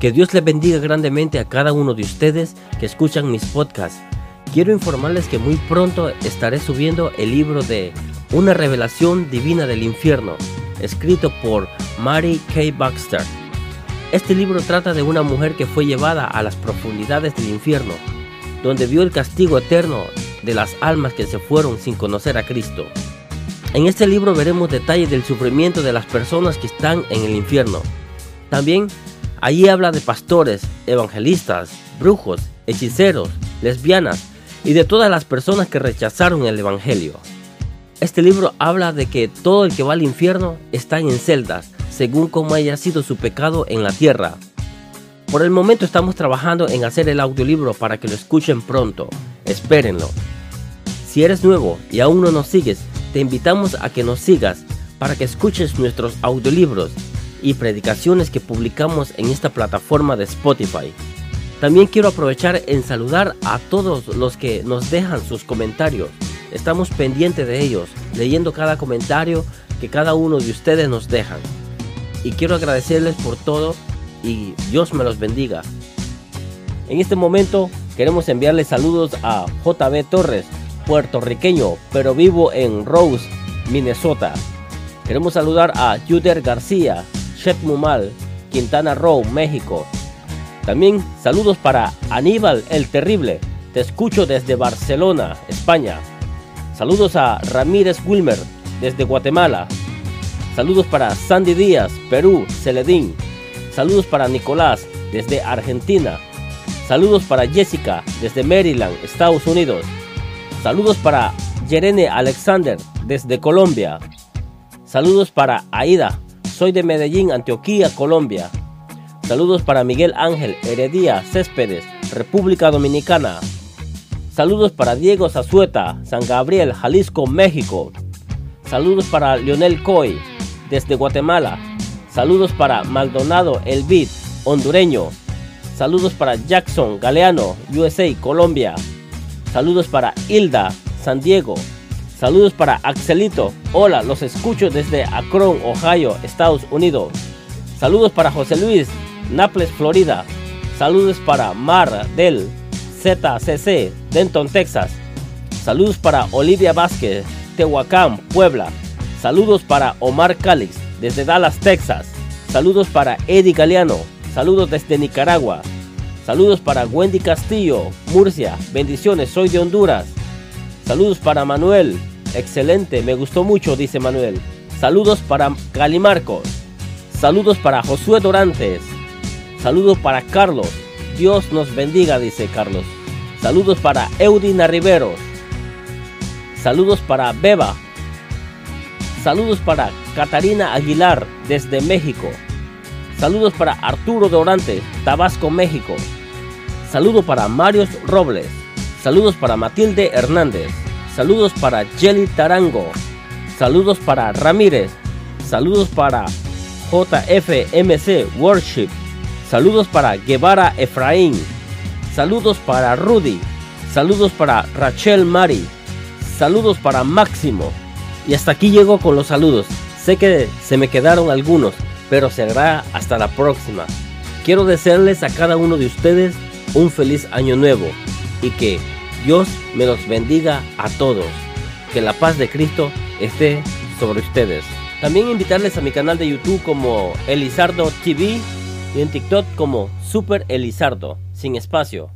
Que Dios les bendiga grandemente a cada uno de ustedes que escuchan mis podcasts. Quiero informarles que muy pronto estaré subiendo el libro de Una revelación divina del infierno, escrito por Mary K. Baxter. Este libro trata de una mujer que fue llevada a las profundidades del infierno, donde vio el castigo eterno de las almas que se fueron sin conocer a Cristo. En este libro veremos detalles del sufrimiento de las personas que están en el infierno. También Allí habla de pastores, evangelistas, brujos, hechiceros, lesbianas y de todas las personas que rechazaron el Evangelio. Este libro habla de que todo el que va al infierno está en celdas, según como haya sido su pecado en la tierra. Por el momento estamos trabajando en hacer el audiolibro para que lo escuchen pronto. Espérenlo. Si eres nuevo y aún no nos sigues, te invitamos a que nos sigas para que escuches nuestros audiolibros y predicaciones que publicamos en esta plataforma de Spotify. También quiero aprovechar en saludar a todos los que nos dejan sus comentarios. Estamos pendientes de ellos, leyendo cada comentario que cada uno de ustedes nos dejan. Y quiero agradecerles por todo y Dios me los bendiga. En este momento queremos enviarle saludos a JB Torres, puertorriqueño, pero vivo en Rose, Minnesota. Queremos saludar a Juder García, Mumal, Quintana Roo, México. También saludos para Aníbal el Terrible, te escucho desde Barcelona, España. Saludos a Ramírez Wilmer, desde Guatemala. Saludos para Sandy Díaz, Perú, Celedín. Saludos para Nicolás, desde Argentina. Saludos para Jessica, desde Maryland, Estados Unidos. Saludos para Yerene Alexander, desde Colombia. Saludos para Aida, soy de Medellín, Antioquía, Colombia. Saludos para Miguel Ángel Heredia Céspedes, República Dominicana. Saludos para Diego Zazueta, San Gabriel, Jalisco, México. Saludos para Lionel Coy, desde Guatemala. Saludos para Maldonado Elvid, hondureño. Saludos para Jackson Galeano, USA, Colombia. Saludos para Hilda, San Diego, Saludos para Axelito. Hola, los escucho desde Akron, Ohio, Estados Unidos. Saludos para José Luis, Naples, Florida. Saludos para Mar del ZCC, Denton, Texas. Saludos para Olivia Vázquez, Tehuacán, Puebla. Saludos para Omar Calix, desde Dallas, Texas. Saludos para Eddie Galeano. Saludos desde Nicaragua. Saludos para Wendy Castillo, Murcia. Bendiciones, soy de Honduras. Saludos para Manuel. Excelente, me gustó mucho, dice Manuel. Saludos para Marcos. Saludos para Josué Dorantes. Saludos para Carlos. Dios nos bendiga, dice Carlos. Saludos para Eudina Riveros. Saludos para Beba. Saludos para Catarina Aguilar desde México. Saludos para Arturo Dorantes, Tabasco, México. Saludo para Marios Robles. Saludos para Matilde Hernández. Saludos para Jelly Tarango. Saludos para Ramírez. Saludos para JFMC Worship. Saludos para Guevara Efraín. Saludos para Rudy. Saludos para Rachel Mari. Saludos para Máximo. Y hasta aquí llego con los saludos. Sé que se me quedaron algunos, pero será hasta la próxima. Quiero desearles a cada uno de ustedes un feliz año nuevo y que Dios me los bendiga a todos. Que la paz de Cristo esté sobre ustedes. También invitarles a mi canal de YouTube como Elizardo TV y en TikTok como Super Elizardo, sin espacio.